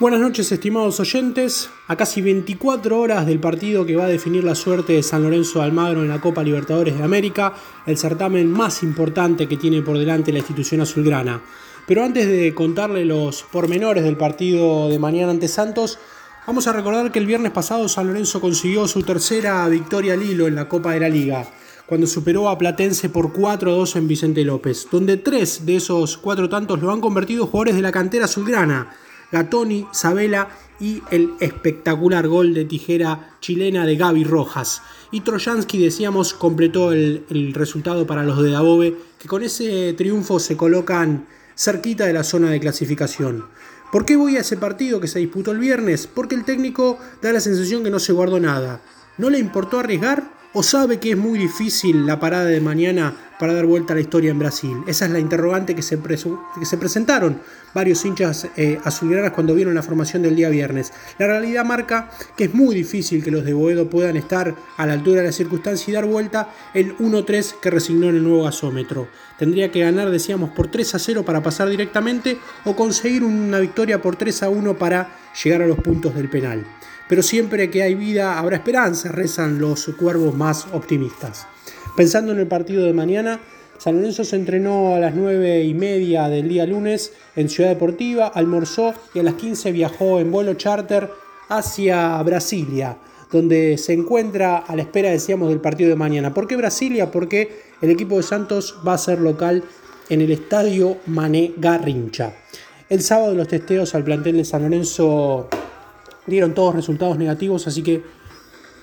Buenas noches estimados oyentes, a casi 24 horas del partido que va a definir la suerte de San Lorenzo de Almagro en la Copa Libertadores de América, el certamen más importante que tiene por delante la institución azulgrana. Pero antes de contarle los pormenores del partido de mañana ante Santos, vamos a recordar que el viernes pasado San Lorenzo consiguió su tercera victoria al hilo en la Copa de la Liga, cuando superó a Platense por 4-2 en Vicente López, donde tres de esos cuatro tantos lo han convertido jugadores de la cantera azulgrana Gatoni, Sabela y el espectacular gol de tijera chilena de Gaby Rojas. Y Trojansky, decíamos, completó el, el resultado para los de Dabove, que con ese triunfo se colocan cerquita de la zona de clasificación. ¿Por qué voy a ese partido que se disputó el viernes? Porque el técnico da la sensación que no se guardó nada. ¿No le importó arriesgar? ¿O sabe que es muy difícil la parada de mañana para dar vuelta a la historia en Brasil? Esa es la interrogante que se, que se presentaron varios hinchas eh, azulgranas cuando vieron la formación del día viernes. La realidad marca que es muy difícil que los de Boedo puedan estar a la altura de la circunstancia y dar vuelta el 1-3 que resignó en el nuevo gasómetro. Tendría que ganar, decíamos, por 3 a 0 para pasar directamente o conseguir una victoria por 3 a 1 para llegar a los puntos del penal pero siempre que hay vida habrá esperanza, rezan los cuervos más optimistas. Pensando en el partido de mañana, San Lorenzo se entrenó a las 9 y media del día lunes en Ciudad Deportiva, almorzó y a las 15 viajó en vuelo charter hacia Brasilia, donde se encuentra a la espera, decíamos, del partido de mañana. ¿Por qué Brasilia? Porque el equipo de Santos va a ser local en el estadio Mané Garrincha. El sábado los testeos al plantel de San Lorenzo dieron todos resultados negativos, así que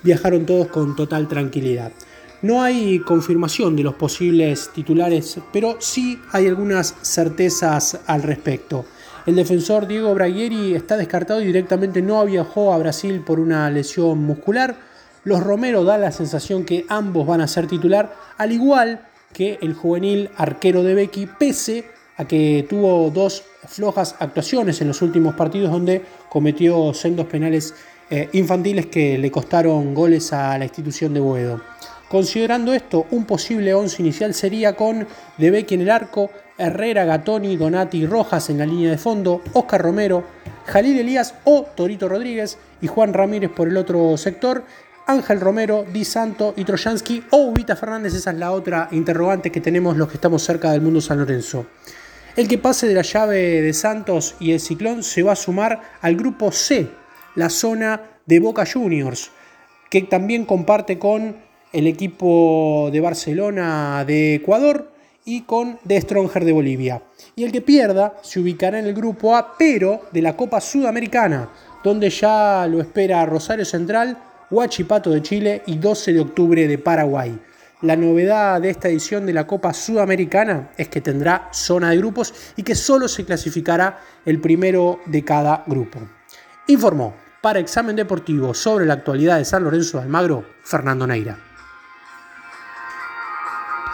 viajaron todos con total tranquilidad. No hay confirmación de los posibles titulares, pero sí hay algunas certezas al respecto. El defensor Diego Braguieri está descartado y directamente no viajó a Brasil por una lesión muscular. Los Romero da la sensación que ambos van a ser titular, al igual que el juvenil arquero de Becky, pese a que tuvo dos flojas actuaciones en los últimos partidos donde cometió sendos penales eh, infantiles que le costaron goles a la institución de Boedo. Considerando esto, un posible once inicial sería con Debecki en el arco, Herrera, Gatoni, Donati y Rojas en la línea de fondo, Oscar Romero, Jalil Elías o Torito Rodríguez y Juan Ramírez por el otro sector, Ángel Romero, Di Santo y Trojansky o Ubita Fernández, esa es la otra interrogante que tenemos los que estamos cerca del mundo San Lorenzo. El que pase de la llave de Santos y el Ciclón se va a sumar al grupo C, la zona de Boca Juniors, que también comparte con el equipo de Barcelona de Ecuador y con The Stronger de Bolivia. Y el que pierda se ubicará en el grupo A, pero de la Copa Sudamericana, donde ya lo espera Rosario Central, Huachipato de Chile y 12 de octubre de Paraguay. La novedad de esta edición de la Copa Sudamericana es que tendrá zona de grupos y que solo se clasificará el primero de cada grupo. Informó para Examen Deportivo sobre la actualidad de San Lorenzo de Almagro, Fernando Neira.